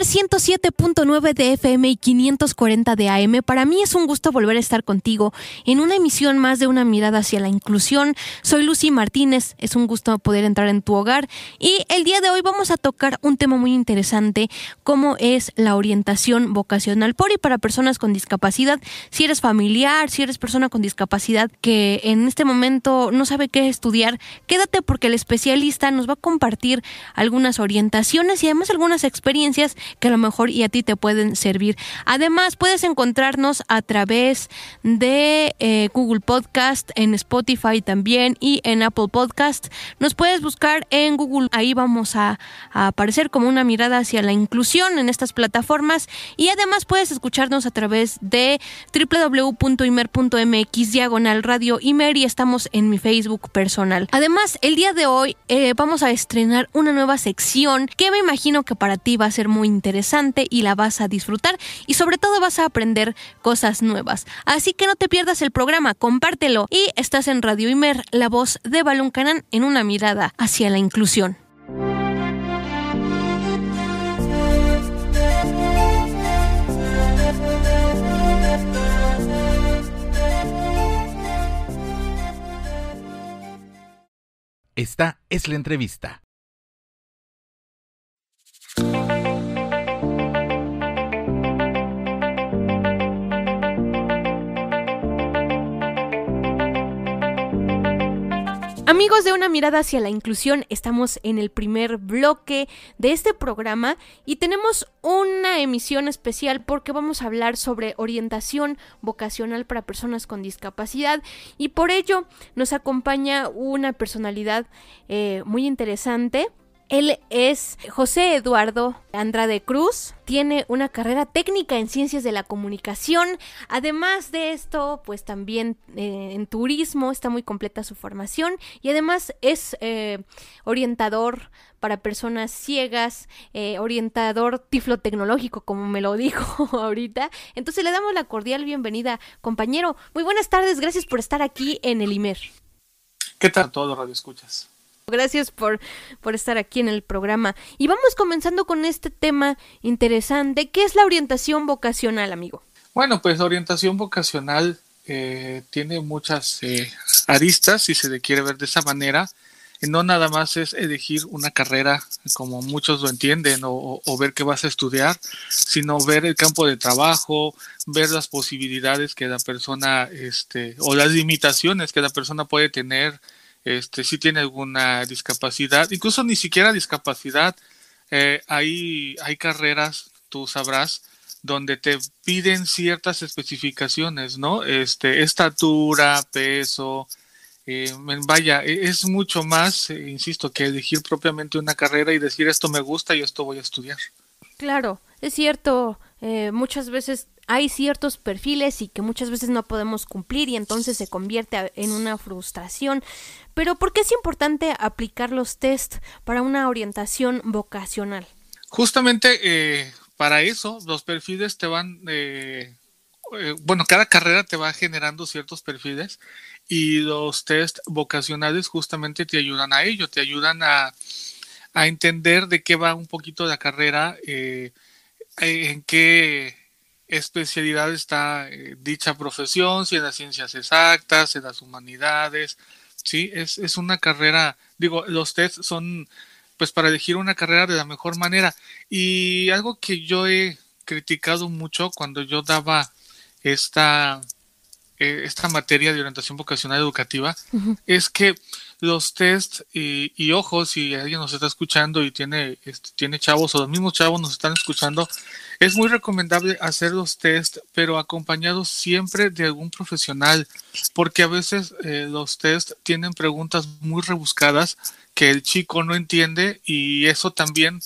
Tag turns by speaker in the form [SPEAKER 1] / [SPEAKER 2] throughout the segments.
[SPEAKER 1] Radio Imer 107.9 de FM y 540 de AM. Para mí es un gusto volver a estar contigo en una emisión más de una mirada hacia la inclusión. Soy Lucy Martínez, es un gusto poder entrar en tu hogar y el día de hoy vamos a tocar un tema muy interesante como es la orientación vocacional por y para personas con discapacidad. Si eres familiar, si eres persona con discapacidad que en este momento no sabe qué estudiar, quédate porque el especialista nos va a compartir algunas orientaciones y además algunas experiencias que a lo mejor y a ti te pueden servir. Además, puedes encontrarnos a través de eh, Google Podcast, en Spotify también y en Apple Podcast. Nos puedes buscar en Google, ahí vamos a, aparecer como una mirada hacia la inclusión en estas plataformas y además puedes escucharnos a través de www.imer.mx diagonal radio Imer y estamos en mi Facebook personal. Además, el día de hoy eh, vamos a estrenar una nueva sección que me imagino que para ti va a ser muy interesante y la vas a disfrutar y sobre todo vas a aprender cosas nuevas. Así que no te pierdas el programa, compártelo y estás en Radio Imer, la voz de Balón Canán en una mirada hacia la inclusión.
[SPEAKER 2] Esta es la entrevista.
[SPEAKER 1] Amigos de una mirada hacia la inclusión, estamos en el primer bloque de este programa y tenemos una emisión especial porque vamos a hablar sobre orientación vocacional para personas con discapacidad y por ello nos acompaña una personalidad eh, muy interesante él es José Eduardo Andrade Cruz, tiene una carrera técnica en ciencias de la comunicación, además de esto, pues también eh, en turismo está muy completa su formación y además es eh, orientador para personas ciegas, eh, orientador tiflotecnológico, como me lo dijo ahorita. Entonces le damos la cordial bienvenida, compañero. Muy buenas tardes, gracias por estar aquí en el IMER.
[SPEAKER 3] ¿Qué tal todo, Radio Escuchas?
[SPEAKER 1] Gracias por, por estar aquí en el programa. Y vamos comenzando con este tema interesante. ¿Qué es la orientación vocacional, amigo?
[SPEAKER 3] Bueno, pues orientación vocacional eh, tiene muchas eh, aristas, si se le quiere ver de esa manera. No nada más es elegir una carrera como muchos lo entienden o, o ver qué vas a estudiar, sino ver el campo de trabajo, ver las posibilidades que la persona, este, o las limitaciones que la persona puede tener este, si tiene alguna discapacidad, incluso ni siquiera discapacidad, eh, hay, hay carreras, tú sabrás, donde te piden ciertas especificaciones, ¿no? Este, estatura, peso, eh, vaya, e, es mucho más, eh, insisto, que elegir propiamente una carrera y decir esto me gusta y esto voy a estudiar.
[SPEAKER 1] Claro, es cierto, eh, muchas veces hay ciertos perfiles y que muchas veces no podemos cumplir y entonces se convierte en una frustración. Pero ¿por qué es importante aplicar los test para una orientación vocacional?
[SPEAKER 3] Justamente eh, para eso los perfiles te van, eh, eh, bueno, cada carrera te va generando ciertos perfiles y los test vocacionales justamente te ayudan a ello, te ayudan a, a entender de qué va un poquito la carrera, en qué especialidad está dicha profesión, si en las ciencias exactas, en las humanidades, Sí, es, es una carrera, digo, los tests son pues para elegir una carrera de la mejor manera. Y algo que yo he criticado mucho cuando yo daba esta, eh, esta materia de orientación vocacional educativa es que los test y, y, ojo, si alguien nos está escuchando y tiene, este, tiene chavos o los mismos chavos nos están escuchando, es muy recomendable hacer los test, pero acompañados siempre de algún profesional, porque a veces eh, los test tienen preguntas muy rebuscadas que el chico no entiende y eso también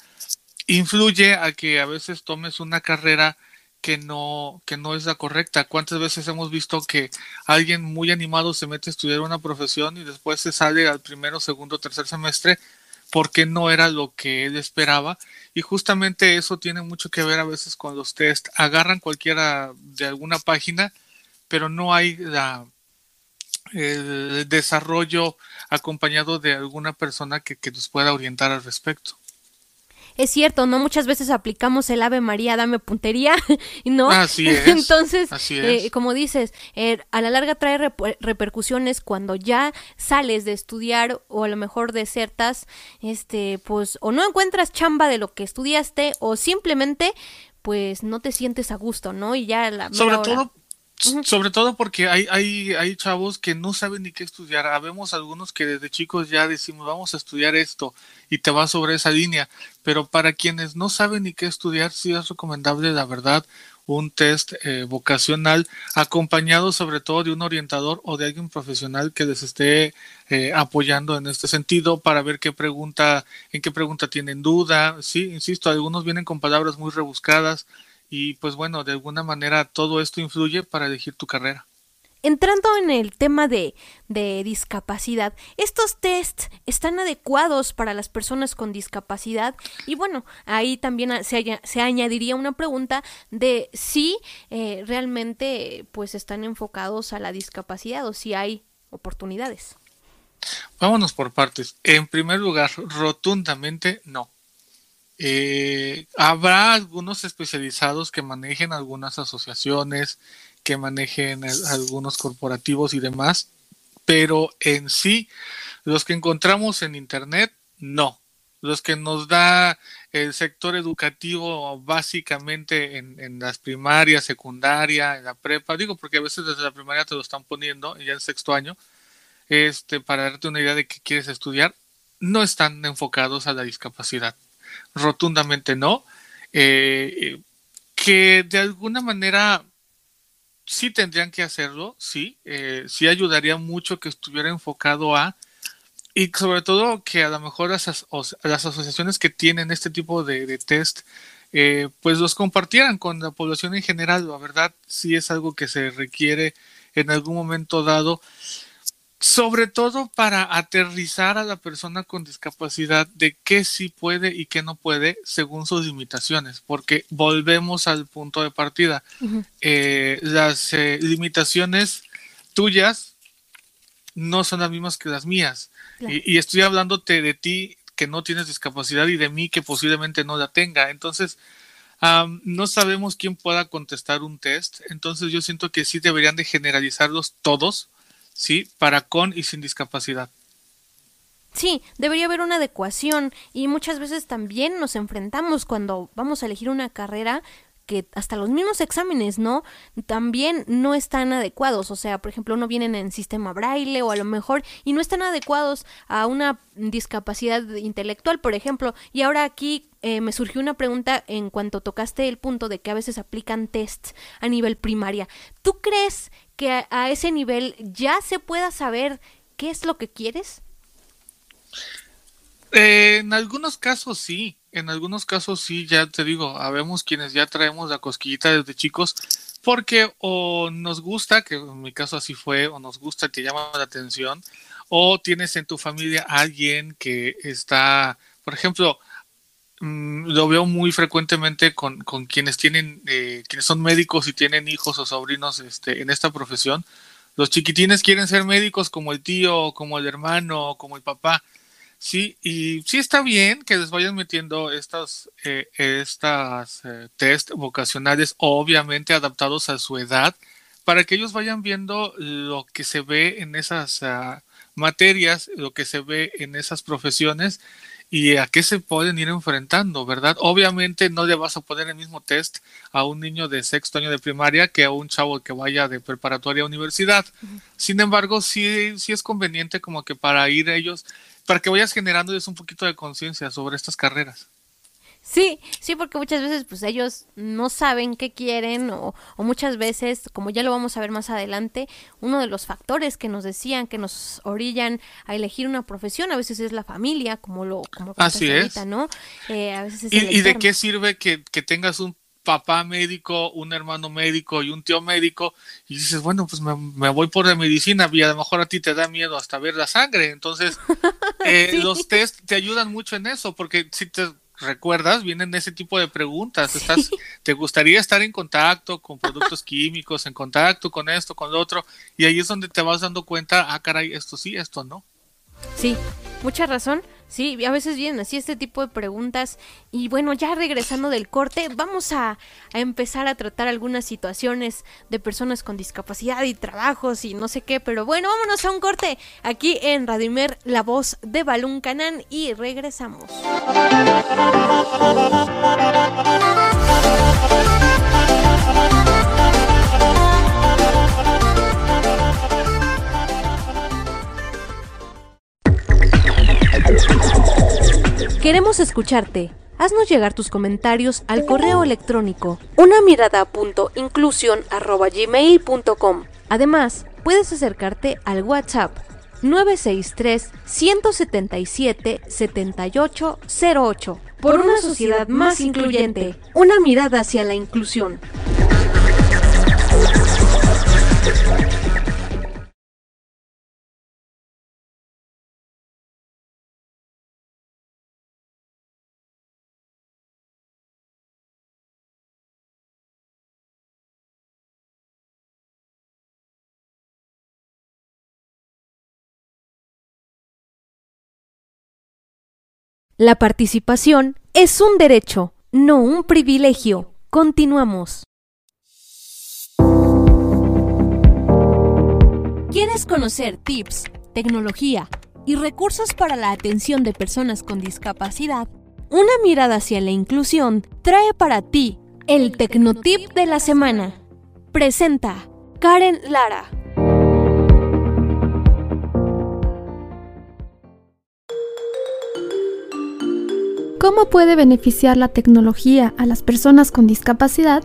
[SPEAKER 3] influye a que a veces tomes una carrera que no, que no es la correcta. ¿Cuántas veces hemos visto que alguien muy animado se mete a estudiar una profesión y después se sale al primero, segundo, tercer semestre porque no era lo que él esperaba? Y justamente eso tiene mucho que ver a veces con los test. Agarran cualquiera de alguna página, pero no hay el desarrollo acompañado de alguna persona que, que nos pueda orientar al respecto
[SPEAKER 1] es cierto, ¿no? Muchas veces aplicamos el Ave María, dame puntería, ¿no?
[SPEAKER 3] Así es.
[SPEAKER 1] Entonces, eh, como dices, eh, a la larga trae repercusiones cuando ya sales de estudiar o a lo mejor desertas, este, pues, o no encuentras chamba de lo que estudiaste o simplemente, pues, no te sientes a gusto, ¿no? Y ya la...
[SPEAKER 3] Sobre todo sobre todo porque hay, hay, hay chavos que no saben ni qué estudiar. Habemos algunos que desde chicos ya decimos vamos a estudiar esto y te vas sobre esa línea. Pero para quienes no saben ni qué estudiar, sí es recomendable, la verdad, un test eh, vocacional acompañado sobre todo de un orientador o de alguien profesional que les esté eh, apoyando en este sentido para ver qué pregunta, en qué pregunta tienen duda. Sí, insisto, algunos vienen con palabras muy rebuscadas y pues bueno, de alguna manera todo esto influye para elegir tu carrera.
[SPEAKER 1] Entrando en el tema de, de discapacidad, ¿estos tests están adecuados para las personas con discapacidad? Y bueno, ahí también se, se añadiría una pregunta de si eh, realmente pues están enfocados a la discapacidad o si hay oportunidades.
[SPEAKER 3] Vámonos por partes. En primer lugar, rotundamente no. Eh, habrá algunos especializados que manejen algunas asociaciones, que manejen algunos corporativos y demás, pero en sí, los que encontramos en Internet, no. Los que nos da el sector educativo básicamente en, en las primarias, secundaria, en la prepa, digo porque a veces desde la primaria te lo están poniendo, ya en sexto año, este, para darte una idea de qué quieres estudiar, no están enfocados a la discapacidad rotundamente no. Eh, que de alguna manera sí tendrían que hacerlo, sí, eh, sí ayudaría mucho que estuviera enfocado a, y sobre todo que a lo mejor las, las asociaciones que tienen este tipo de, test, eh, pues los compartieran con la población en general, la verdad sí es algo que se requiere en algún momento dado sobre todo para aterrizar a la persona con discapacidad de qué sí puede y qué no puede según sus limitaciones, porque volvemos al punto de partida. Eh, las eh, limitaciones tuyas no son las mismas que las mías. Y, estoy hablándote de ti que no tienes discapacidad y de mí que posiblemente no la tenga. Entonces, no sabemos quién pueda contestar un test. Entonces, yo siento que sí deberían de generalizarlos todos ¿sí? Para con y sin discapacidad.
[SPEAKER 1] Sí, debería haber una adecuación y muchas veces también nos enfrentamos cuando vamos a elegir una carrera que hasta los mismos exámenes, ¿no? También no están adecuados, o sea, por ejemplo, no vienen en sistema braille o a lo mejor y no están adecuados a una discapacidad intelectual, por ejemplo. Y ahora aquí eh, me surgió una pregunta en cuanto tocaste el punto de que a veces aplican tests a nivel primaria. ¿Tú crees que a ese nivel ya se pueda saber qué es lo que quieres?
[SPEAKER 3] Eh, en algunos casos sí, en algunos casos sí, ya te digo, habemos quienes ya traemos la cosquillita desde chicos porque o nos gusta, que en mi caso así fue, o nos gusta, te llama la atención, o tienes en tu familia alguien que está, por ejemplo, lo veo muy frecuentemente con, con quienes tienen, eh, quienes son médicos y tienen hijos o sobrinos este, en esta profesión. Los chiquitines quieren ser médicos como el tío, como el hermano, como el papá. Sí, y sí está bien que les vayan metiendo estas, eh, estas eh, test vocacionales, obviamente adaptados a su edad, para que ellos vayan viendo lo que se ve en esas ah, materias, lo que se ve en esas profesiones, y a qué se pueden ir enfrentando, ¿verdad? Obviamente no le vas a poner el mismo test a un niño de sexto año de primaria que a un chavo que vaya de preparatoria a universidad. Sin embargo, sí, sí es conveniente como que para ir ellos, para que vayas generándoles un poquito de conciencia sobre estas carreras.
[SPEAKER 1] Sí, sí, porque muchas veces pues ellos no saben qué quieren o, muchas veces, como ya lo vamos a ver más adelante, uno de los factores que nos decían que nos orillan a elegir una profesión a veces es la familia, como lo como
[SPEAKER 3] Así es.
[SPEAKER 1] ¿no? Eh, a veces
[SPEAKER 3] ¿Y, de qué sirve que, que tengas un papá médico, un hermano médico y un tío médico, y dices, bueno, pues me, voy por la medicina y a lo mejor a ti te da miedo hasta ver la sangre. Entonces, eh, los test te ayudan mucho en eso, porque si te recuerdas, vienen ese tipo de preguntas. Estás, ¿Te gustaría estar en contacto con productos químicos, en contacto con esto, con lo otro? Y ahí es donde te vas dando cuenta, ah, caray, esto sí, esto no.
[SPEAKER 1] Sí, mucha razón. Sí, a veces vienen así este tipo de preguntas. Y bueno, ya regresando del corte, vamos a, empezar a tratar algunas situaciones de personas con discapacidad y trabajos y no sé qué. Pero bueno, vámonos a un corte aquí en Radimer, la voz de Balún Canán y regresamos. Queremos escucharte. Haznos llegar tus comentarios al correo electrónico una Además, puedes acercarte al WhatsApp 963 177 7808 por una sociedad más incluyente. Una mirada hacia la inclusión. La participación es un derecho, no un privilegio. Continuamos. ¿Quieres conocer tips, tecnología y recursos para la atención de personas con discapacidad? Una mirada hacia la inclusión trae para ti el Tecnotip de la semana. Presenta Karen Lara.
[SPEAKER 4] ¿Cómo puede beneficiar la tecnología a las personas con discapacidad?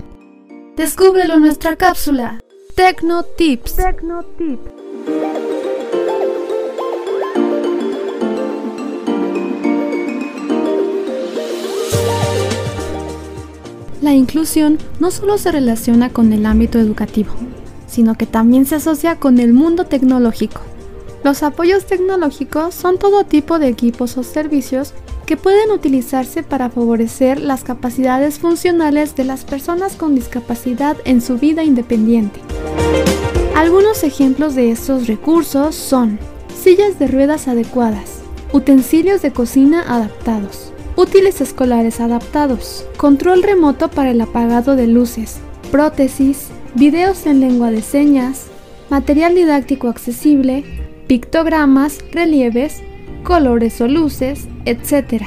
[SPEAKER 4] Descúbrelo en nuestra cápsula Tecno Tips. La inclusión no solo se relaciona con el ámbito educativo, sino que también se asocia con el mundo tecnológico. Los apoyos tecnológicos son todo tipo de equipos o servicios que pueden utilizarse para favorecer las capacidades funcionales de las personas con discapacidad en su vida independiente. Algunos ejemplos de estos recursos son sillas de ruedas adecuadas, utensilios de cocina adaptados, útiles escolares adaptados, control remoto para el apagado de luces, prótesis, videos en lengua de señas, material didáctico accesible, pictogramas, relieves, colores o luces, etc.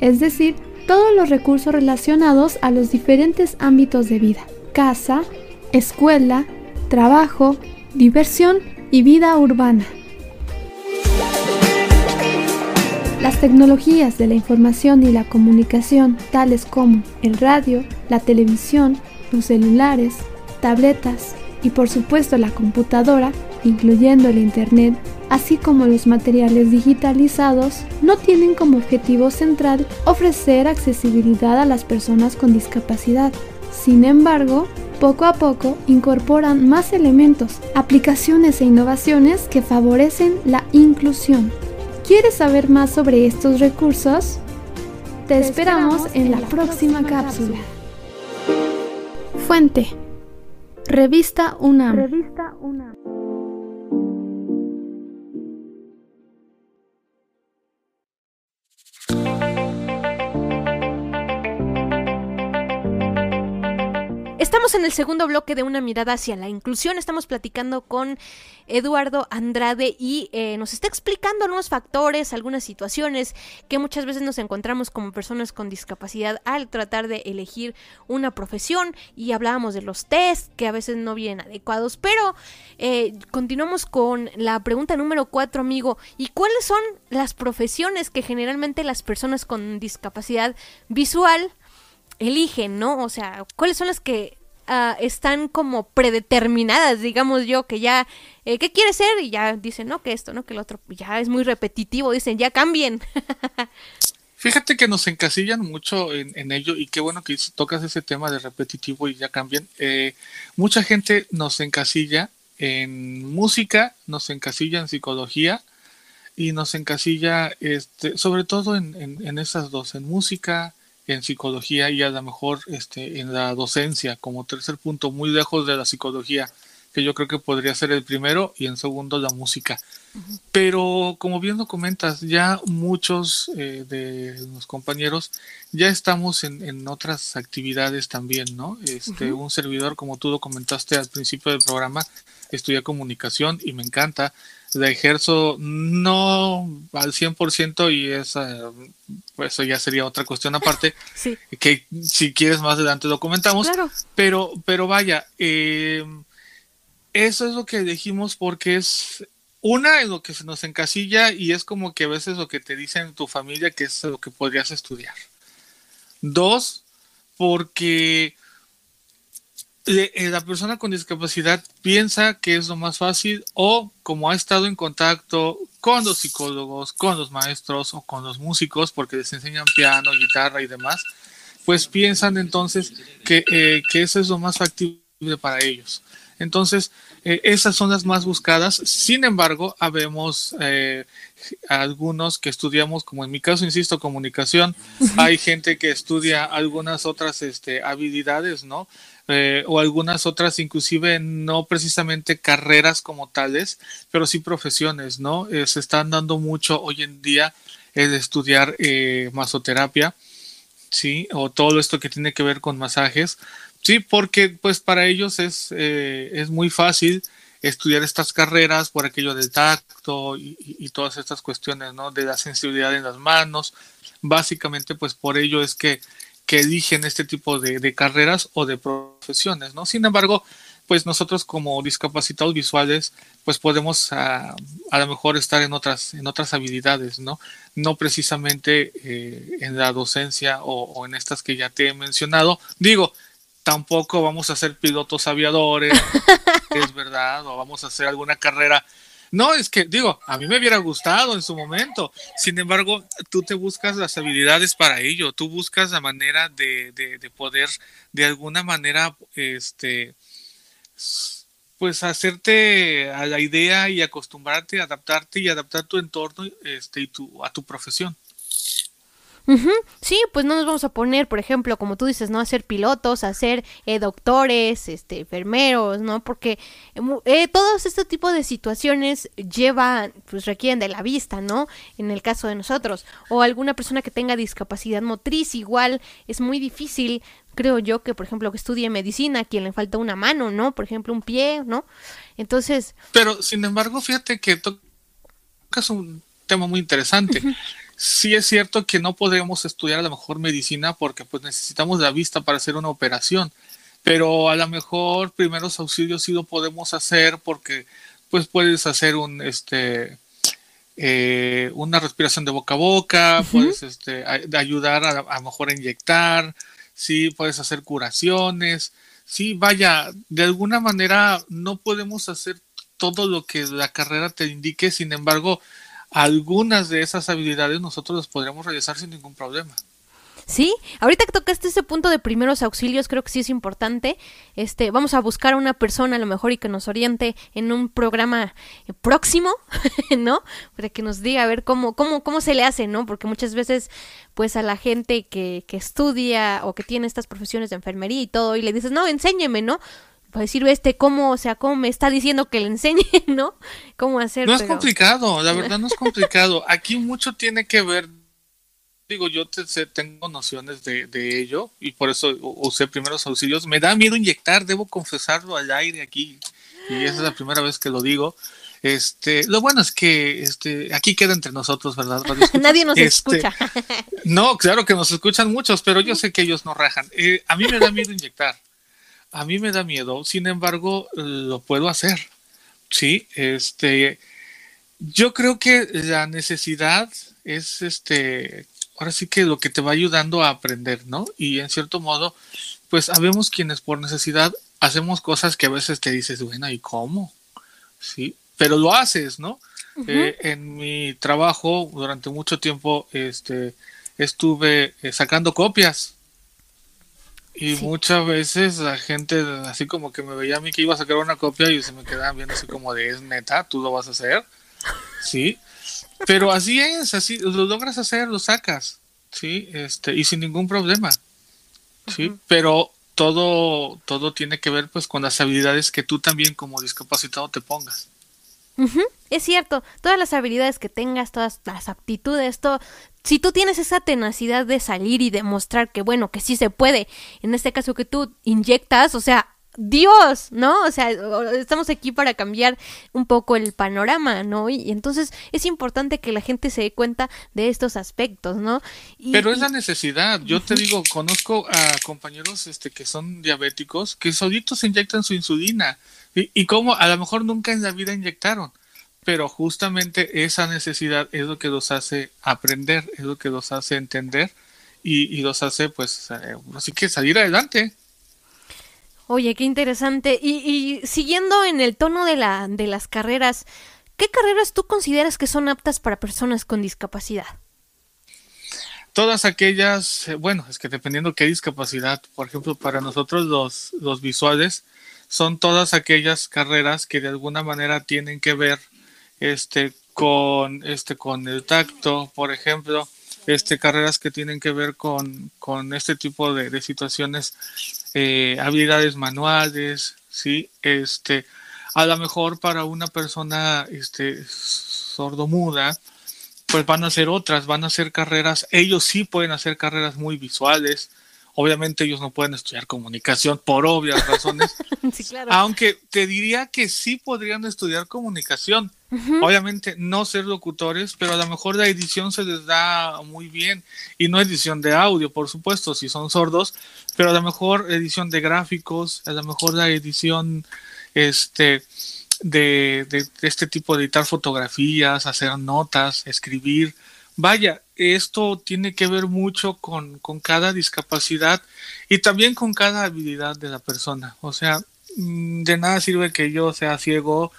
[SPEAKER 4] Es decir, todos los recursos relacionados a los diferentes ámbitos de vida, casa, escuela, trabajo, diversión y vida urbana. Las tecnologías de la información y la comunicación, tales como el radio, la televisión, los celulares, tabletas y por supuesto la computadora, incluyendo el Internet, así como los materiales digitalizados, no tienen como objetivo central ofrecer accesibilidad a las personas con discapacidad. Sin embargo, poco a poco incorporan más elementos, aplicaciones e innovaciones que favorecen la inclusión. ¿Quieres saber más sobre estos recursos? Te esperamos en la próxima cápsula. Fuente. Revista UNAM. Revista UNAM.
[SPEAKER 1] Estamos en el segundo bloque de una mirada hacia la inclusión. Estamos platicando con Eduardo Andrade y eh, nos está explicando nuevos factores, algunas situaciones que muchas veces nos encontramos como personas con discapacidad al tratar de elegir una profesión y hablábamos de los test que a veces no vienen adecuados. Pero eh, continuamos con la pregunta número cuatro, amigo. ¿Y cuáles son las profesiones que generalmente las personas con discapacidad visual eligen, ¿no? O sea, ¿cuáles son las que uh, están como predeterminadas, digamos yo, que ya, eh, ¿qué quiere ser? Y ya dicen, no, que esto, no, que el otro, ya es muy repetitivo, dicen, ya cambien.
[SPEAKER 3] Fíjate que nos encasillan mucho en, en, ello y qué bueno que tocas ese tema de repetitivo y ya cambien. Eh, mucha gente nos encasilla en música, nos encasilla en psicología y nos encasilla, este, sobre todo en, en esas dos, en música, en psicología y a lo mejor este, en la docencia como tercer punto, muy lejos de la psicología, que yo creo que podría ser el primero y en segundo la música. Pero como bien lo comentas, ya muchos eh, de los compañeros ya estamos en, en, otras actividades también, ¿no? Este, Un servidor, como tú lo comentaste al principio del programa, estudia comunicación y me encanta la ejerzo no al 100% y esa, pues eso ya sería otra cuestión aparte,
[SPEAKER 1] sí.
[SPEAKER 3] que si quieres más adelante lo comentamos,
[SPEAKER 1] claro.
[SPEAKER 3] pero, pero vaya, eh, eso es lo que dijimos porque es una en lo que se nos encasilla y es como que a veces lo que te dicen tu familia que es lo que podrías estudiar. Dos, porque la persona con discapacidad piensa que es lo más fácil o como ha estado en contacto con los psicólogos, con los maestros o con los músicos porque les enseñan piano, guitarra y demás, pues piensan entonces que, eh, que eso es lo más factible para ellos. Entonces, eh, esas son las más buscadas. Sin embargo, habemos eh, algunos que estudiamos, como en mi caso, insisto, comunicación. Hay gente que estudia algunas otras este, habilidades, ¿no? Eh, o algunas otras, inclusive no precisamente carreras como tales, pero sí profesiones, ¿no? Eh, se están dando mucho hoy en día el estudiar eh, masoterapia, ¿sí? O todo esto que tiene que ver con masajes, sí, porque pues para ellos es, eh, es muy fácil estudiar estas carreras por aquello del tacto y, y, todas estas cuestiones, ¿no? De la sensibilidad en las manos. Básicamente, pues por ello es que que eligen este tipo de, de, carreras o de profesiones, ¿no? Sin embargo, pues nosotros como discapacitados visuales, pues podemos a, a lo mejor estar en otras, en otras habilidades, ¿no? No precisamente eh, en la docencia o, o, en estas que ya te he mencionado. Digo, tampoco vamos a ser pilotos aviadores, es verdad, o vamos a hacer alguna carrera no, es que digo, a mí me hubiera gustado en su momento. Sin embargo, tú te buscas las habilidades para ello, tú buscas la manera de, de, de poder, de alguna manera, este, pues hacerte a la idea y acostumbrarte, adaptarte y adaptar tu entorno este, y tu, a tu profesión.
[SPEAKER 1] Uh -huh. Sí, pues no nos vamos a poner, por ejemplo, como tú dices, ¿no? A ser pilotos, a ser eh, doctores, este, enfermeros, ¿no? Porque eh, todos este tipo de situaciones llevan, pues requieren de la vista, ¿no? En el caso de nosotros. O alguna persona que tenga discapacidad motriz, igual es muy difícil, creo yo, que por ejemplo que estudie medicina, a quien le falta una mano, ¿no? Por ejemplo, un pie, ¿no? Entonces...
[SPEAKER 3] Pero, sin embargo, fíjate que tocas un tema muy interesante. Uh -huh sí es cierto que no podemos estudiar a lo mejor medicina porque pues necesitamos la vista para hacer una operación, pero a lo mejor primeros auxilios sí lo podemos hacer porque pues puedes hacer un este eh, una respiración de boca a boca, uh -huh. puedes este, a, ayudar a, a lo mejor a inyectar, sí, puedes hacer curaciones, sí, vaya, de alguna manera no podemos hacer todo lo que la carrera te indique, sin embargo, algunas de esas habilidades nosotros las podríamos realizar sin ningún problema.
[SPEAKER 1] Sí, ahorita que tocaste ese punto de primeros auxilios, creo que sí es importante. Este, vamos a buscar a una persona a lo mejor y que nos oriente en un programa próximo, ¿no? Para que nos diga a ver cómo, cómo, cómo se le hace, ¿no? Porque muchas veces, pues a la gente que, que estudia o que tiene estas profesiones de enfermería y todo, y le dices, no, enséñeme, ¿no? Para decir este cómo, o sea, cómo me está diciendo que le enseñe, ¿no? Cómo hacer.
[SPEAKER 3] No es pero... complicado, la verdad no es complicado. Aquí mucho tiene que ver digo, yo tengo nociones de, de, ello y por eso usé primeros auxilios. Me da miedo inyectar, debo confesarlo al aire aquí y esa es la primera vez que lo digo. Este, lo bueno es que este, aquí queda entre nosotros, ¿verdad?
[SPEAKER 1] Nadie nos
[SPEAKER 3] este,
[SPEAKER 1] escucha.
[SPEAKER 3] no, claro que nos escuchan muchos, pero yo sé que ellos no rajan. Eh, a mí me da miedo inyectar. A mí me da miedo, sin embargo, lo puedo hacer. Sí, este, yo creo que la necesidad es este, ahora sí que lo que te va ayudando a aprender, ¿no? Y en cierto modo, pues sabemos quienes por necesidad hacemos cosas que a veces te dices, bueno, ¿y cómo? Sí, pero lo haces, ¿no? Eh, en mi trabajo durante mucho tiempo este, estuve eh, sacando copias y muchas veces la gente así como que me veía a mí que iba a sacar una copia y se me quedaban viendo así como de es neta, tú lo vas a hacer, sí, pero así es, así lo logras hacer, lo sacas, sí, este y sin ningún problema, sí, pero todo todo tiene que ver pues con las habilidades que tú también como discapacitado te pongas.
[SPEAKER 1] Es cierto, todas las habilidades que tengas, todas las aptitudes, todo, si tú tienes esa tenacidad de salir y demostrar que bueno, que sí se puede, en este caso que tú inyectas, o sea, Dios, ¿no? O sea, estamos aquí para cambiar un poco el panorama, ¿no? Y, entonces es importante que la gente se dé cuenta de estos aspectos, ¿no?
[SPEAKER 3] Pero es la necesidad. Yo te digo, conozco a compañeros este, que son diabéticos que solitos inyectan su insulina y, y como a lo mejor nunca en la vida inyectaron, pero justamente esa necesidad es lo que los hace aprender, es lo que los hace entender y, los hace, pues, eh, así que salir adelante.
[SPEAKER 1] Oye, qué interesante. Y, y, siguiendo en el tono de, la, de las carreras, ¿qué carreras tú consideras que son aptas para personas con discapacidad?
[SPEAKER 3] Todas aquellas, eh, bueno, es que dependiendo qué discapacidad, por ejemplo, para nosotros los, los visuales, son todas aquellas carreras que de alguna manera tienen que ver este con este con el tacto por ejemplo este carreras que tienen que ver con, con este tipo de, situaciones eh, habilidades manuales sí este a lo mejor para una persona este sordomuda pues van a ser otras van a ser carreras ellos sí pueden hacer carreras muy visuales Obviamente ellos no pueden estudiar comunicación por obvias razones. sí, claro. Aunque te diría que sí podrían estudiar comunicación. Obviamente no ser locutores, pero a lo mejor la edición se les da muy bien. Y no edición de audio, por supuesto, si son sordos, pero a lo mejor edición de gráficos, a lo mejor la edición este, de, de este tipo de editar fotografías, hacer notas, escribir Vaya, esto tiene que ver mucho con, cada discapacidad y también con cada habilidad de la persona. O sea, mm, de nada sirve que yo sea ciego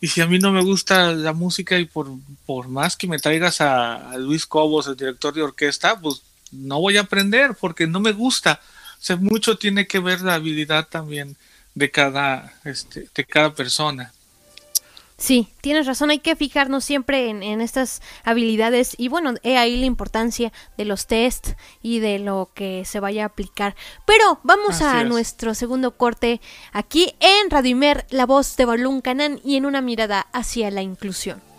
[SPEAKER 3] y si a mí no me gusta la música y por, por más que me traigas a, Luis Cobos, el director de orquesta, pues no voy a aprender porque no me gusta. O sea, mucho tiene que ver la habilidad también de cada, este, de cada persona.
[SPEAKER 1] Sí, tienes razón, hay que fijarnos siempre en, estas habilidades y bueno, he ahí la importancia de los test y de lo que se vaya a aplicar. Pero vamos a nuestro segundo corte aquí en Radio Imer, la voz de Balún Canán y en una mirada hacia la inclusión.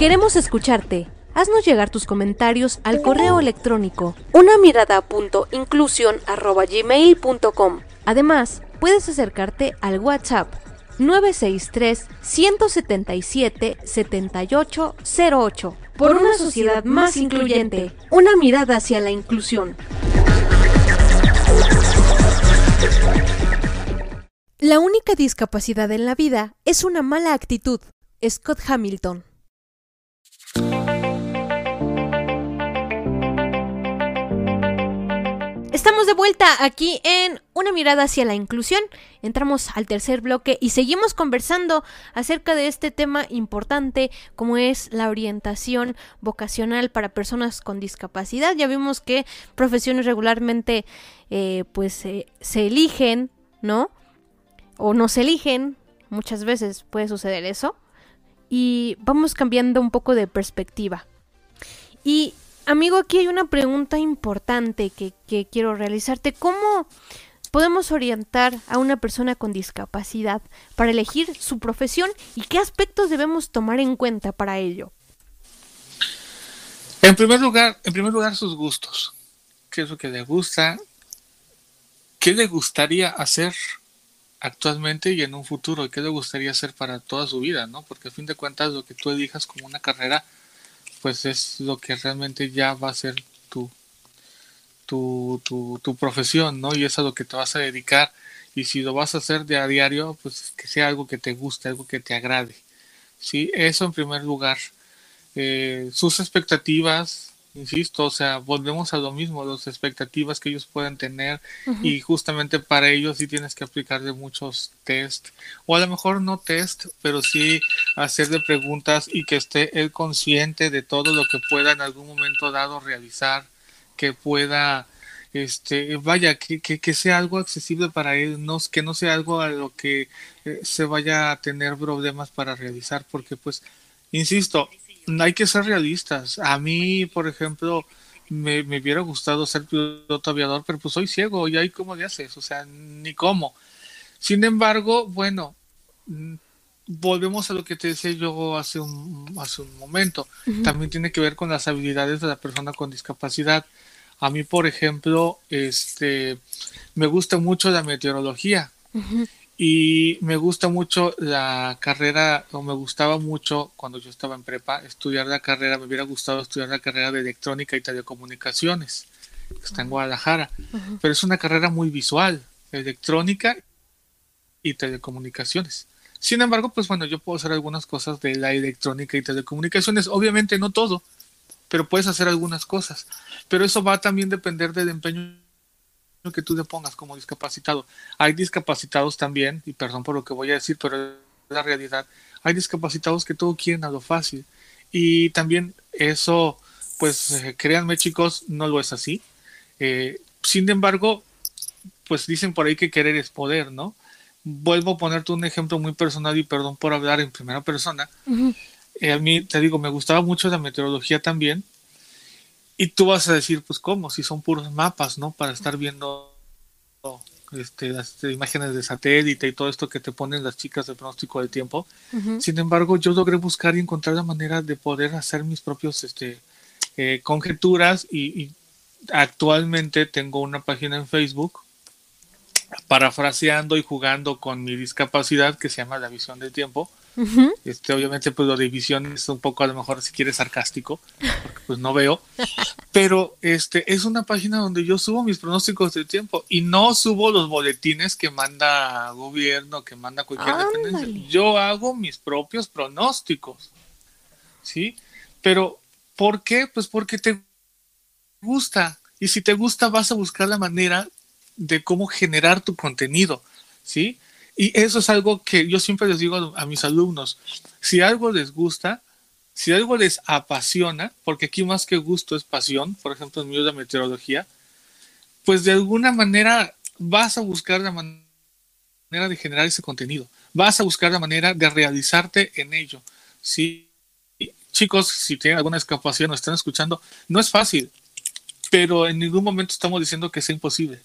[SPEAKER 1] Queremos escucharte. Haznos llegar tus comentarios al correo electrónico una Además, puedes acercarte al WhatsApp 963 177 7808 por una sociedad más incluyente. Una mirada hacia la inclusión. La única discapacidad en la vida es una mala actitud. Scott Hamilton Estamos de vuelta aquí en Una mirada hacia la inclusión. Entramos al tercer bloque y seguimos conversando acerca de este tema importante como es la orientación vocacional para personas con discapacidad. Ya vimos que profesiones regularmente eh, pues se eligen, ¿no? O no se eligen muchas veces puede suceder eso. Y vamos cambiando un poco de perspectiva. Y amigo, aquí hay una pregunta importante que, quiero realizarte. ¿Cómo podemos orientar a una persona con discapacidad para elegir su profesión y qué aspectos debemos tomar en cuenta para ello?
[SPEAKER 3] En primer lugar, en primer lugar sus gustos. ¿Qué es lo que le gusta? ¿Qué le gustaría hacer actualmente y en un futuro? ¿Qué le gustaría hacer para toda su vida, no? Porque a fin de cuentas lo que tú elijas como una carrera pues es lo que realmente ya va a ser tu tu, tu, tu profesión, ¿no? Y es a lo que te vas a dedicar. Y si lo vas a hacer de a diario, pues que sea algo que te guste, algo que te agrade. Sí, eso en primer lugar. Eh, sus expectativas, insisto, o sea, volvemos a lo mismo, las expectativas que ellos pueden tener y justamente para ellos sí tienes que aplicarle muchos test o a lo mejor no test, pero sí hacerle preguntas y que esté él consciente de todo lo que pueda en algún momento dado realizar que pueda, este, vaya, que, que, sea algo accesible para él, no, que no sea algo a lo que eh, se vaya a tener problemas para realizar, porque pues, insisto, hay que ser realistas. A mí, por ejemplo, me, me hubiera gustado ser piloto aviador, pero pues soy ciego y ahí cómo le haces, o sea, ni cómo. Sin embargo, bueno, mm, volvemos a lo que te decía yo hace un, hace un momento. También tiene que ver con las habilidades de la persona con discapacidad. A mí, por ejemplo, este, me gusta mucho la meteorología y me gusta mucho la carrera, o me gustaba mucho cuando yo estaba en prepa, estudiar la carrera, me hubiera gustado estudiar la carrera de electrónica y telecomunicaciones, que está en Guadalajara, pero es una carrera muy visual, electrónica y telecomunicaciones. Sin embargo, pues bueno, yo puedo hacer algunas cosas de la electrónica y telecomunicaciones, obviamente no todo, pero puedes hacer algunas cosas. Pero eso va a también depender del empeño que tú le pongas como discapacitado. Hay discapacitados también, y perdón por lo que voy a decir, pero es la realidad, hay discapacitados que todo quieren a lo fácil. Y también eso, pues eh, créanme chicos, no lo es así. Eh, sin embargo, pues dicen por ahí que querer es poder, ¿no? Vuelvo a ponerte un ejemplo muy personal y perdón por hablar en primera persona. Eh, a mí, te digo, me gustaba mucho la meteorología también. Y tú vas a decir, pues, ¿cómo? Si son puros mapas, ¿no? Para estar viendo este, las imágenes de satélite y todo esto que te ponen las chicas de pronóstico del tiempo. Sin embargo, yo logré buscar y encontrar la manera de poder hacer mis propios este, eh, conjeturas y, y, actualmente tengo una página en Facebook parafraseando y jugando con mi discapacidad que se llama la visión del tiempo este, obviamente, pues lo de visión es un poco, a lo mejor, si quieres, sarcástico, porque pues no veo. Pero este es una página donde yo subo mis pronósticos del tiempo y no subo los boletines que manda gobierno, que manda cualquier dependencia. Yo hago mis propios pronósticos. ¿Sí? Pero, ¿por qué? Pues porque te gusta. Y si te gusta, vas a buscar la manera de cómo generar tu contenido. ¿Sí? Y eso es algo que yo siempre les digo a, mis alumnos, si algo les gusta, si algo les apasiona, porque aquí más que gusto es pasión, por ejemplo en mi de meteorología, pues de alguna manera vas a buscar la manera de generar ese contenido, vas a buscar la manera de realizarte en ello. Si chicos, si tienen alguna discapacidad, nos están escuchando, no es fácil, pero en ningún momento estamos diciendo que sea imposible.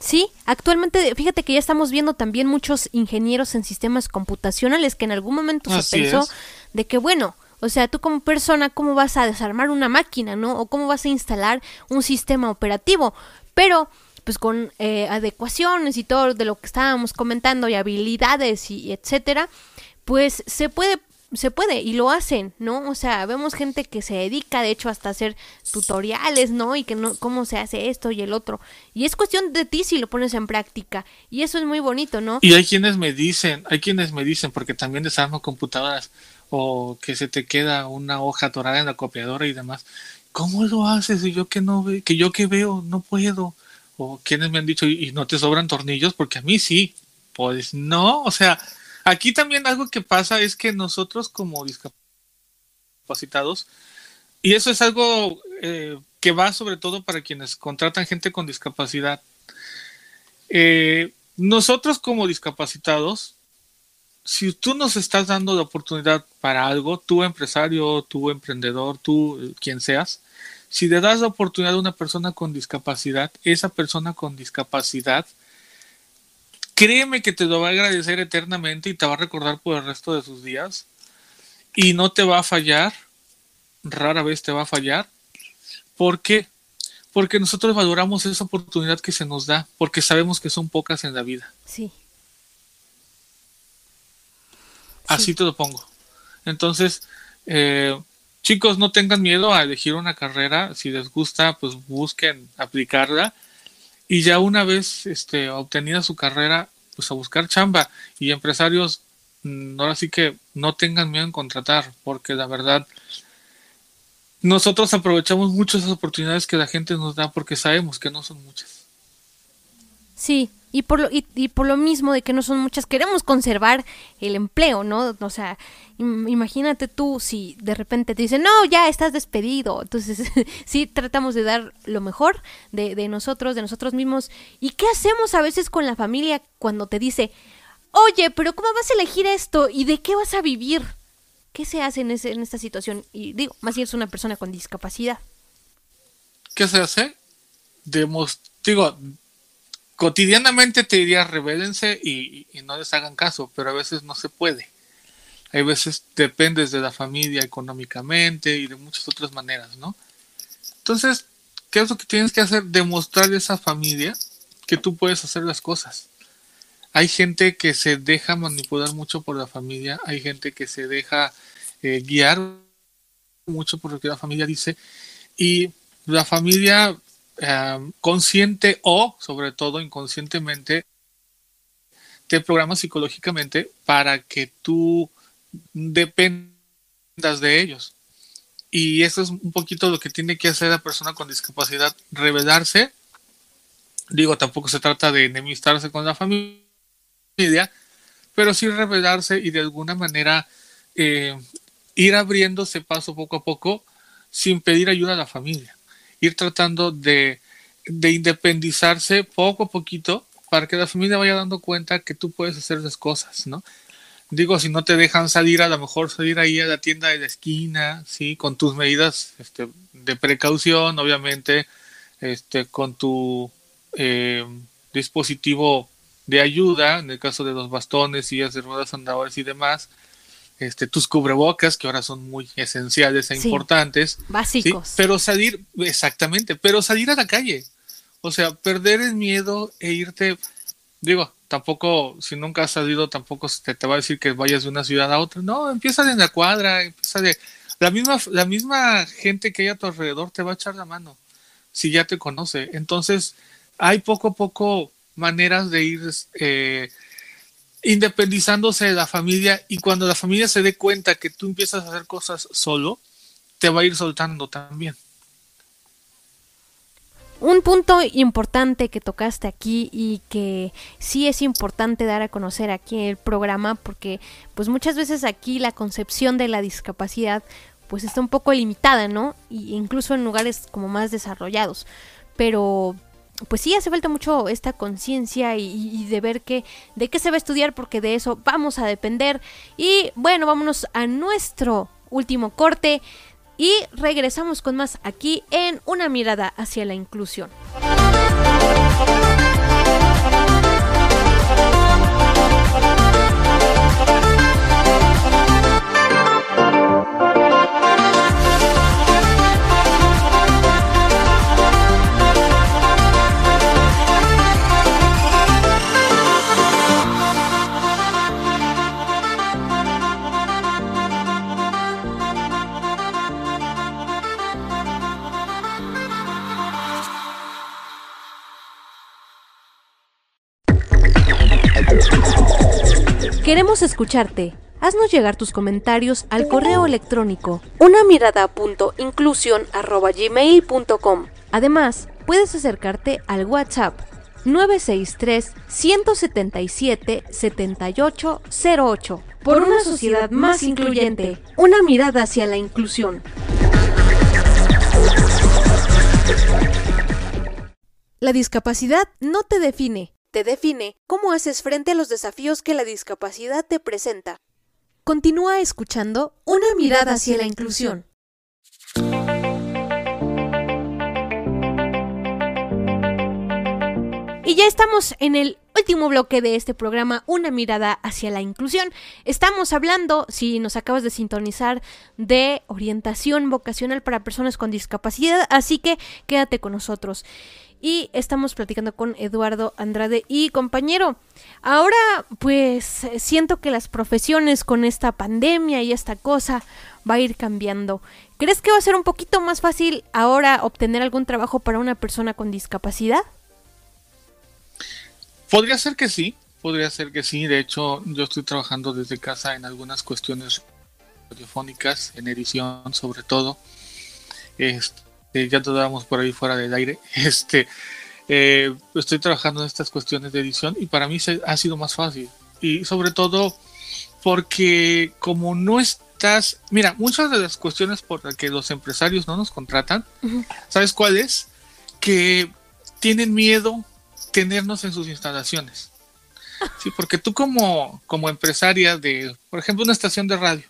[SPEAKER 1] Sí, actualmente fíjate que ya estamos viendo también muchos ingenieros en sistemas computacionales que en algún momento se pensó de que bueno, o sea, tú como persona, ¿cómo vas a desarmar una máquina, no? O cómo vas a instalar un sistema operativo. Pero, pues con eh, adecuaciones y todo de lo que estábamos comentando y habilidades y etcétera, pues se puede se puede y lo hacen, ¿no? O sea, vemos gente que se dedica, de hecho, hasta hacer tutoriales, ¿no? Y que no, cómo se hace esto y el otro. Y es cuestión de ti si lo pones en práctica. Y eso es muy bonito, ¿no?
[SPEAKER 3] Y hay quienes me dicen, hay quienes me dicen, porque también desarmo computadoras o que se te queda una hoja atorada en la copiadora y demás. ¿Cómo lo haces? Y yo que no ve, que yo que veo, no puedo. O quienes me han dicho, y no te sobran tornillos, porque a mí sí. Pues no, o sea, Aquí también algo que pasa es que nosotros como discapacitados, y eso es algo eh, que va sobre todo para quienes contratan gente con discapacidad, eh, nosotros como discapacitados si tú nos estás dando la oportunidad para algo, tú empresario, tú emprendedor, tú eh, quien seas, si le das la oportunidad a una persona con discapacidad, esa persona con discapacidad, créeme que te lo va a agradecer eternamente y te va a recordar por el resto de sus días y no te va a fallar, rara vez te va a fallar. ¿Por qué? Porque nosotros valoramos esa oportunidad que se nos da, porque sabemos que son pocas en la vida.
[SPEAKER 1] Sí.
[SPEAKER 3] Así te lo pongo. Entonces, eh, chicos, no tengan miedo a elegir una carrera. Si les gusta, pues busquen aplicarla. Y ya una vez este, obtenida su carrera, pues a buscar chamba. Y empresarios, mm, ahora sí que no tengan miedo en contratar, porque la verdad, nosotros aprovechamos mucho esas oportunidades que la gente nos da porque sabemos que no son muchas.
[SPEAKER 1] Sí, y por, lo, y, por lo mismo de que no son muchas, queremos conservar el empleo, ¿no? O sea, imagínate tú si de repente te dicen, no, ya estás despedido. Entonces, sí tratamos de dar lo mejor de, de nosotros, de nosotros mismos. ¿Y qué hacemos a veces con la familia cuando te dice, oye, pero ¿cómo vas a elegir esto? ¿Y de qué vas a vivir? ¿Qué se hace en, ese, en esta situación? Y digo, más si es una persona con discapacidad.
[SPEAKER 3] ¿Qué se hace? Demos, digo, cotidianamente te diría rebélense y, no les hagan caso, pero a veces no se puede. Hay veces dependes de la familia económicamente y de muchas otras maneras, ¿no? Entonces, ¿qué es lo que tienes que hacer? Demostrarle a esa familia que tú puedes hacer las cosas. Hay gente que se deja manipular mucho por la familia, hay gente que se deja eh, guiar mucho por lo que la familia dice y la familia Consciente o, sobre todo inconscientemente, te programas psicológicamente para que tú dependas de ellos. Y eso es un poquito lo que tiene que hacer la persona con discapacidad, revelarse. Digo, tampoco se trata de enemistarse con la familia, pero sí revelarse y de alguna manera eh, ir abriéndose paso poco a poco sin pedir ayuda a la familia ir tratando de, independizarse poco a poquito para que la familia vaya dando cuenta que tú puedes hacer las cosas, ¿no? Digo, si no te dejan salir, a lo mejor salir ahí a la tienda de la esquina, ¿sí? Con tus medidas este, de precaución, obviamente, este, con tu eh, dispositivo de ayuda, en el caso de los bastones, sillas de ruedas, andadores y demás, este, tus cubrebocas, que ahora son muy esenciales e importantes.
[SPEAKER 1] Básicos.
[SPEAKER 3] Pero salir, exactamente, pero salir a la calle. O sea, perder el miedo e irte, digo, tampoco, si nunca has salido, tampoco te, te va a decir que vayas de una ciudad a otra. No, empieza en la cuadra, empieza de... La misma, la misma gente que hay a tu alrededor te va a echar la mano, si ya te conoce. Entonces, hay poco a poco maneras de ir... Eh, independizándose de la familia y cuando la familia se dé cuenta que tú empiezas a hacer cosas solo, te va a ir soltando también.
[SPEAKER 1] Un punto importante que tocaste aquí y que sí es importante dar a conocer aquí en el programa porque pues muchas veces aquí la concepción de la discapacidad pues está un poco limitada, ¿no? Y incluso en lugares como más desarrollados. Pero pues sí hace falta mucho esta conciencia y, de ver qué, de qué se va a estudiar porque de eso vamos a depender. Y bueno, vámonos a nuestro último corte y regresamos con más aquí en una mirada hacia la inclusión. Queremos escucharte. Haznos llegar tus comentarios al correo electrónico una mirada.inclusión@gmail.com. Además, puedes acercarte al WhatsApp 963 177 7808 por una sociedad más incluyente. Una mirada hacia la inclusión. La discapacidad no te define te define, cómo haces frente a los desafíos que la discapacidad te presenta. Continúa escuchando Una mirada hacia la inclusión. Y ya estamos en el último bloque de este programa, Una mirada hacia la inclusión. Estamos hablando, si nos acabas de sintonizar, de orientación vocacional para personas con discapacidad, así que quédate con nosotros. Y estamos platicando con Eduardo Andrade y compañero. Ahora, pues siento que las profesiones con esta pandemia y esta cosa va a ir cambiando. ¿Crees que va a ser un poquito más fácil ahora obtener algún trabajo para una persona con discapacidad?
[SPEAKER 3] Podría ser que sí, podría ser que sí. De hecho, yo estoy trabajando desde casa en algunas cuestiones radiofónicas, en edición sobre todo. Este, ya te dábamos por ahí fuera del aire. Este, eh, estoy trabajando en estas cuestiones de edición y para mí se, ha sido más fácil. Y sobre todo porque como no estás, mira, muchas de las cuestiones por las que los empresarios no nos contratan, ¿sabes cuál es? Que tienen miedo tenernos en sus instalaciones. Sí, porque tú como, como empresaria de, por ejemplo, una estación de radio,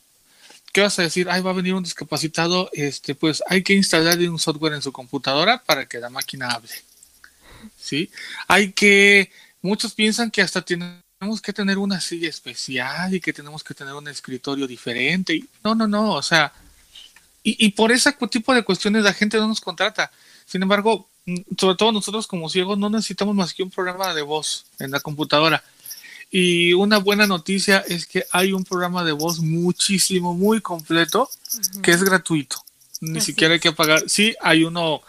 [SPEAKER 3] ¿qué vas a decir? Ay, va a venir un discapacitado, este, pues hay que instalarle un software en su computadora para que la máquina hable. ¿Sí? Hay que, muchos piensan que hasta tenemos que tener una silla especial y que tenemos que tener un escritorio diferente. No, no, no, o sea, y, y por ese tipo de cuestiones la gente no nos contrata. Sin embargo, sobre todo nosotros como ciegos no necesitamos más que un programa de voz en la computadora. Y una buena noticia es que hay un programa de voz muchísimo, muy completo, que es gratuito. Ni siquiera hay que pagar. Sí, hay uno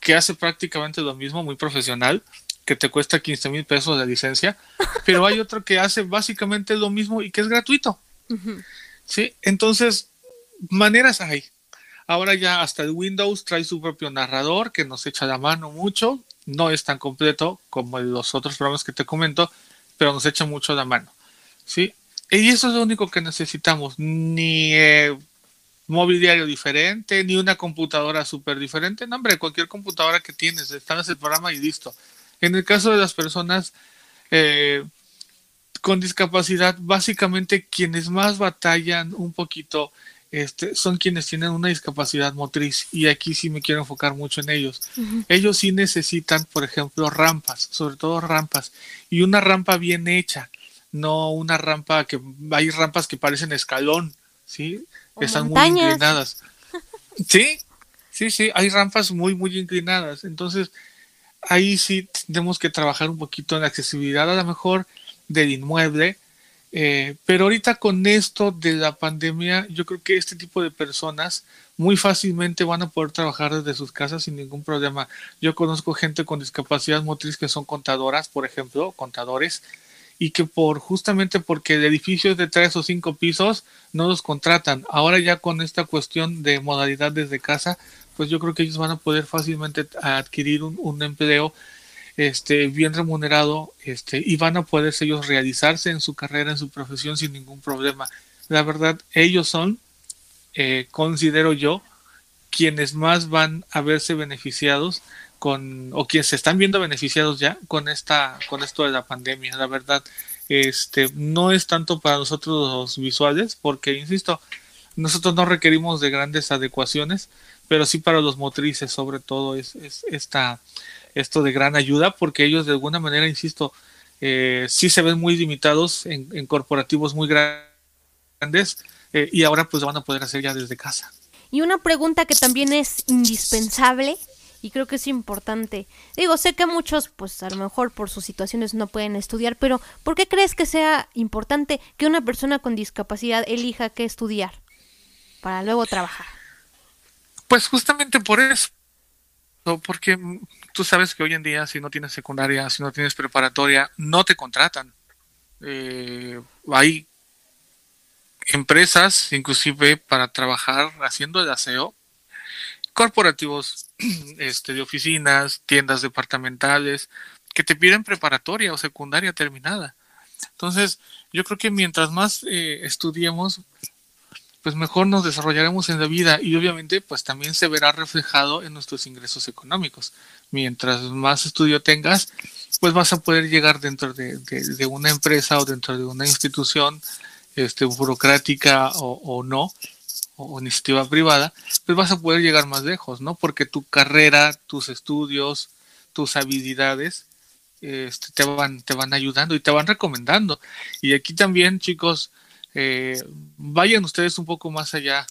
[SPEAKER 3] que hace prácticamente lo mismo, muy profesional, que te cuesta 15 mil pesos de licencia, pero hay otro que hace básicamente lo mismo y que es gratuito. Sí, entonces, maneras hay. Ahora ya hasta el Windows trae su propio narrador que nos echa la mano mucho. No es tan completo como los otros programas que te comento, pero nos echa mucho la mano. ¿sí? Y eso es lo único que necesitamos. Ni eh, mobiliario diferente, ni una computadora súper diferente. No, hombre, cualquier computadora que tienes, instalas el programa y listo. En el caso de las personas eh, con discapacidad, básicamente quienes más batallan un poquito este, son quienes tienen una discapacidad motriz y aquí sí me quiero enfocar mucho en ellos. Ellos sí necesitan, por ejemplo, rampas, sobre todo rampas, y una rampa bien hecha, no una rampa que hay rampas que parecen escalón, ¿sí? Están muy inclinadas. Sí, sí, sí, hay rampas muy, muy inclinadas. Entonces, ahí sí tenemos que trabajar un poquito en la accesibilidad a lo mejor del inmueble, eh, pero ahorita con esto de la pandemia, yo creo que este tipo de personas muy fácilmente van a poder trabajar desde sus casas sin ningún problema. Yo conozco gente con discapacidad motriz que son contadoras, por ejemplo, contadores, y que por justamente porque el edificio es de tres o cinco pisos, no los contratan. Ahora ya con esta cuestión de modalidad desde casa, pues yo creo que ellos van a poder fácilmente adquirir un, un empleo este, bien remunerado este, y van a poder ellos realizarse en su carrera, en su profesión sin ningún problema. La verdad, ellos son, eh, considero yo, quienes más van a verse beneficiados con, o quienes se están viendo beneficiados ya con esta, con esto de la pandemia. La verdad, este, no es tanto para nosotros los visuales, porque, insisto, nosotros no requerimos de grandes adecuaciones, pero sí para los motrices, sobre todo, es, es esta, esto de gran ayuda porque ellos de alguna manera, insisto, eh, sí se ven muy limitados en, corporativos muy grandes eh, y ahora pues van a poder hacer ya desde casa.
[SPEAKER 1] Y una pregunta que también es indispensable y creo que es importante. Digo, sé que muchos pues a lo mejor por sus situaciones no pueden estudiar, pero ¿por qué crees que sea importante que una persona con discapacidad elija qué estudiar para luego trabajar?
[SPEAKER 3] Pues justamente por eso, porque tú sabes que hoy en día si no tienes secundaria, si no tienes preparatoria, no te contratan. Eh, hay empresas, inclusive para trabajar haciendo el aseo, corporativos este, de oficinas, tiendas departamentales, que te piden preparatoria o secundaria terminada. Entonces, yo creo que mientras más eh, estudiemos, pues mejor nos desarrollaremos en la vida y obviamente pues también se verá reflejado en nuestros ingresos económicos. Mientras más estudio tengas, pues vas a poder llegar dentro de, una empresa o dentro de una institución este, burocrática o, no, o iniciativa privada, pues vas a poder llegar más lejos, ¿no? Porque tu carrera, tus estudios, tus habilidades este, te, van, te van ayudando y te van recomendando. Y aquí también, chicos, eh, vayan ustedes un poco más allá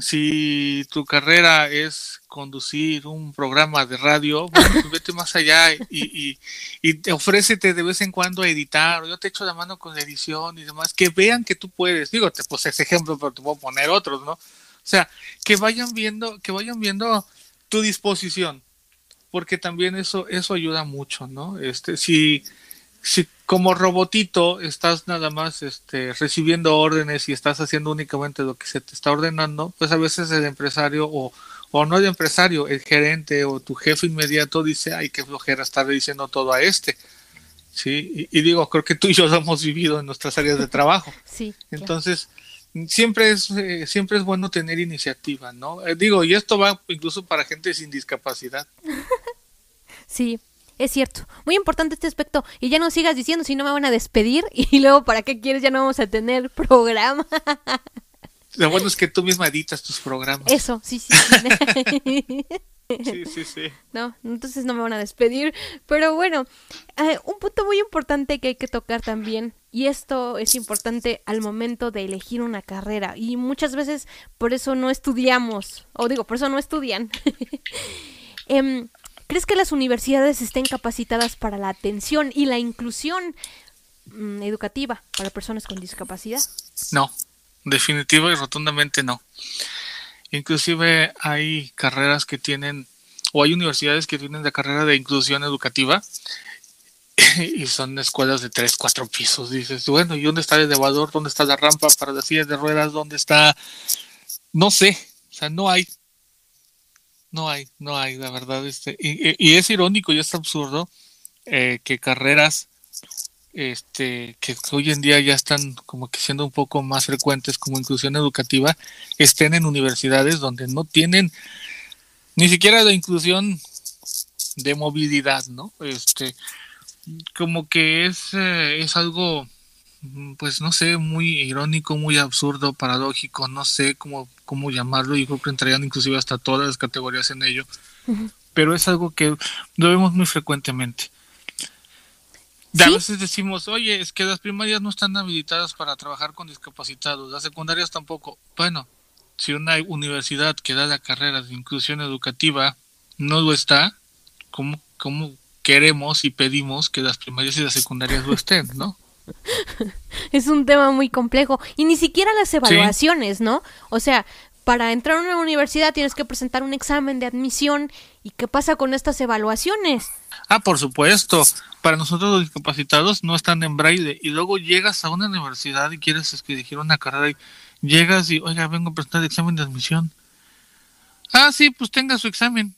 [SPEAKER 3] si tu carrera es conducir un programa de radio, pues vete más allá y, y, y ofrécete de vez en cuando a editar, yo te echo la mano con la edición y demás, que vean que tú puedes, digo, te puse ese ejemplo, pero te puedo poner otros, ¿no? O sea, que vayan viendo, que vayan viendo tu disposición, porque también eso, eso ayuda mucho, ¿no? Este, si, si como robotito estás nada más este, recibiendo órdenes y estás haciendo únicamente lo que se te está ordenando, pues a veces el empresario o, o no el empresario, el gerente o tu jefe inmediato dice, ay, qué flojera estar diciendo todo a este. Sí, y, digo, creo que tú y yo lo hemos vivido en nuestras áreas de trabajo.
[SPEAKER 1] Sí.
[SPEAKER 3] Entonces, siempre es eh, siempre es bueno tener iniciativa, ¿no? Eh, digo, y esto va incluso para gente sin discapacidad.
[SPEAKER 1] sí, es cierto, muy importante este aspecto. Y ya no sigas diciendo si no me van a despedir y luego para qué quieres ya no vamos a tener programa.
[SPEAKER 3] Lo bueno es que tú misma editas tus programas.
[SPEAKER 1] Eso, sí, sí.
[SPEAKER 3] Sí, sí, sí. sí.
[SPEAKER 1] No, entonces no me van a despedir. Pero bueno, eh, un punto muy importante que hay que tocar también, y esto es importante al momento de elegir una carrera, y muchas veces por eso no estudiamos, o digo, por eso no estudian. eh, ¿Crees que las universidades estén capacitadas para la atención y la inclusión mm, educativa para personas con discapacidad?
[SPEAKER 3] No, definitiva y rotundamente no. Inclusive hay carreras que tienen, o hay universidades que tienen la carrera de inclusión educativa y son escuelas de tres, cuatro pisos. Dices, bueno, ¿y dónde está el elevador? ¿Dónde está la rampa para las sillas de ruedas? ¿Dónde está? No sé, o sea, no hay no hay, no hay, la verdad. Este, y, es irónico y es absurdo eh, que carreras este, que hoy en día ya están como que siendo un poco más frecuentes como inclusión educativa, estén en universidades donde no tienen ni siquiera la inclusión de movilidad, ¿no? Este, como que es, eh, es algo pues no sé, muy irónico, muy absurdo, paradójico, no sé cómo, cómo llamarlo, y creo que entrarían inclusive hasta todas las categorías en ello, pero es algo que lo vemos muy frecuentemente. A veces decimos, oye, es que las primarias no están habilitadas para trabajar con discapacitados, las secundarias tampoco. Bueno, si una universidad que da la carrera de inclusión educativa no lo está, ¿cómo, cómo queremos y pedimos que las primarias y las secundarias lo estén, no?
[SPEAKER 1] es un tema muy complejo. Y ni siquiera las evaluaciones, ¿no? O sea, para entrar a una universidad tienes que presentar un examen de admisión. ¿Y qué pasa con estas evaluaciones?
[SPEAKER 3] Ah, por supuesto. Para nosotros los discapacitados no están en braille. Y luego llegas a una universidad y quieres escribir una carrera y llegas y, oiga, vengo a presentar el examen de admisión. Ah, sí, pues tenga su examen.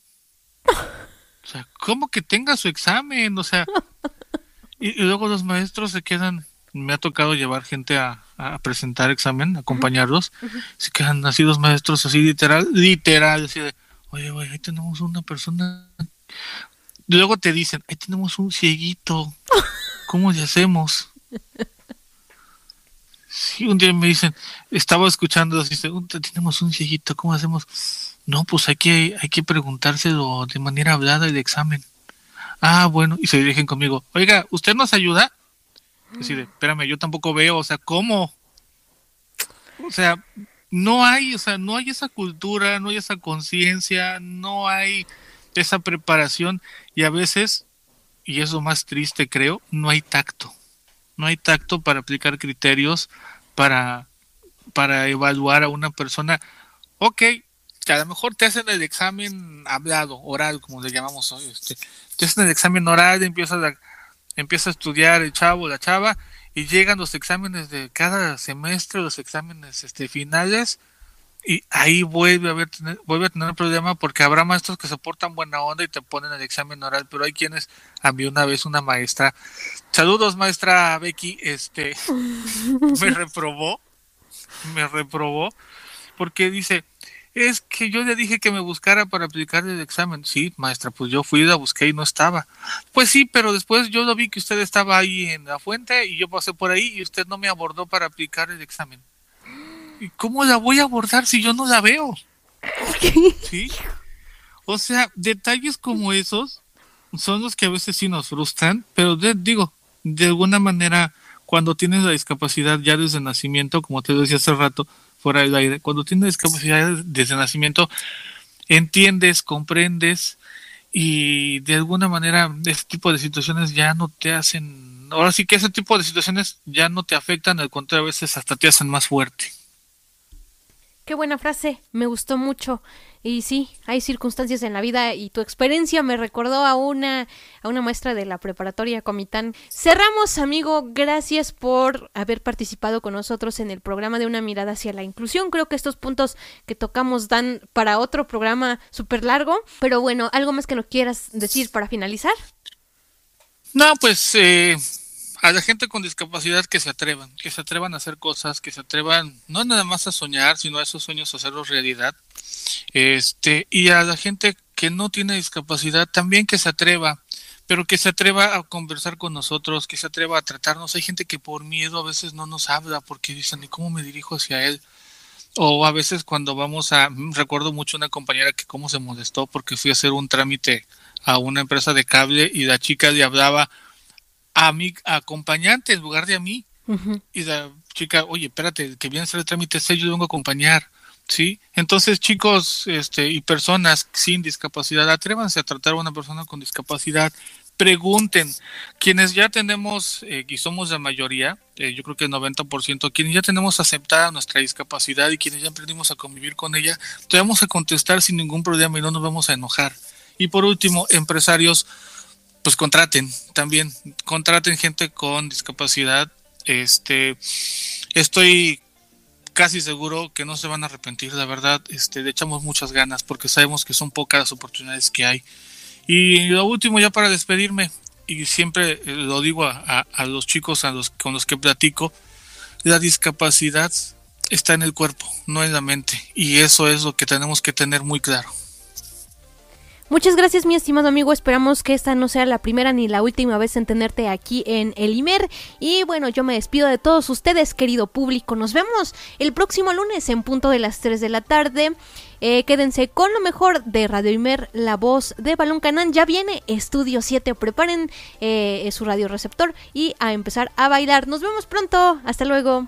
[SPEAKER 3] O sea, ¿cómo que tenga su examen? O sea, y, luego los maestros se quedan, me ha tocado llevar gente a, presentar examen, acompañarlos, se quedan así los maestros así literal, literal, así de, oye, oye, ahí tenemos una persona. luego te dicen, ahí tenemos un cieguito, ¿cómo le hacemos? Sí, un día me dicen, estaba escuchando, dice, tenemos un cieguito, ¿cómo hacemos? No, pues hay que, hay que preguntárselo de manera hablada el examen. Ah, bueno, y se dirigen conmigo. Oiga, ¿usted nos ayuda? Decide, espérame, yo tampoco veo, o sea, ¿cómo? O sea, no hay, o sea, no hay esa cultura, no hay esa conciencia, no hay esa preparación y a veces, y es lo más triste creo, no hay tacto. No hay tacto para aplicar criterios, para, para evaluar a una persona. Ok, que a lo mejor te hacen el examen hablado, oral, como le llamamos hoy, este, te hacen el examen oral, empieza a, empieza a estudiar el chavo, la chava, y llegan los exámenes de cada semestre, los exámenes este, finales, y ahí vuelve a, haber, vuelve a tener un problema porque habrá maestros que se portan buena onda y te ponen el examen oral, pero hay quienes, a mí una vez una maestra, saludos maestra Becky, este, me reprobó, me reprobó, porque dice, Es que yo le dije que me buscara para aplicar el examen. Sí, maestra, pues yo fui, la busqué y no estaba. Pues sí, pero después yo lo vi que usted estaba ahí en la fuente y yo pasé por ahí y usted no me abordó para aplicar el examen. ¿Y cómo la voy a abordar si yo no la veo? ¿Sí? O sea, detalles como esos son los que a veces sí nos frustran, pero digo, de alguna manera, cuando tienes la discapacidad ya desde nacimiento, como te decía hace rato, fuera del aire, cuando tienes discapacidad desde nacimiento, entiendes, comprendes y de alguna manera este tipo de situaciones ya no te hacen, ahora sí que ese tipo de situaciones ya no te afectan, al contrario, a veces hasta te hacen más fuerte.
[SPEAKER 1] Qué buena frase, me gustó mucho. Y sí, hay circunstancias en la vida y tu experiencia me recordó a una a una maestra de la preparatoria Comitán. Cerramos, amigo, gracias por haber participado con nosotros en el programa de Una mirada hacia la inclusión. Creo que estos puntos que tocamos dan para otro programa súper largo, pero bueno, algo más que nos quieras decir para finalizar.
[SPEAKER 3] No, pues eh, a la gente con discapacidad que se atrevan, que se atrevan a hacer cosas, que se atrevan no nada más a soñar, sino a esos sueños hacerlos realidad. Este, y a la gente que no tiene discapacidad también que se atreva, pero que se atreva a conversar con nosotros, que se atreva a tratarnos. Hay gente que por miedo a veces no nos habla porque dicen, ¿y cómo me dirijo hacia él? O a veces cuando vamos a, recuerdo mucho una compañera que cómo se molestó porque fui a hacer un trámite a una empresa de cable y la chica le hablaba a mi acompañante en lugar de a mí. Y la chica, oye, espérate, que viene a hacer el trámite, yo vengo a acompañar. ¿sí? Entonces, chicos este, y personas sin discapacidad, atrévanse a tratar a una persona con discapacidad. Pregunten, quienes ya tenemos, eh, y somos la mayoría, eh, yo creo que el 90%, quienes ya tenemos aceptada nuestra discapacidad y quienes ya aprendimos a convivir con ella, te vamos a contestar sin ningún problema y no nos vamos a enojar. Y por último, empresarios, pues contraten también, contraten gente con discapacidad. Este, estoy casi seguro que no se van a arrepentir, la verdad, este, le echamos muchas ganas porque sabemos que son pocas las oportunidades que hay. Y lo último ya para despedirme, y siempre eh, lo digo a, los chicos a los, con los que platico, la discapacidad está en el cuerpo, no en la mente, y eso es lo que tenemos que tener muy claro.
[SPEAKER 1] Muchas gracias, mi estimado amigo. Esperamos que esta no sea la primera ni la última vez en tenerte aquí en el IMER. Y bueno, yo me despido de todos ustedes, querido público. Nos vemos el próximo lunes en punto de las 3 de la tarde. Eh, quédense con lo mejor de Radio Imer, la voz de Balón Canán. Ya viene Estudio 7. Preparen eh, su radio receptor y a empezar a bailar. Nos vemos pronto. Hasta luego.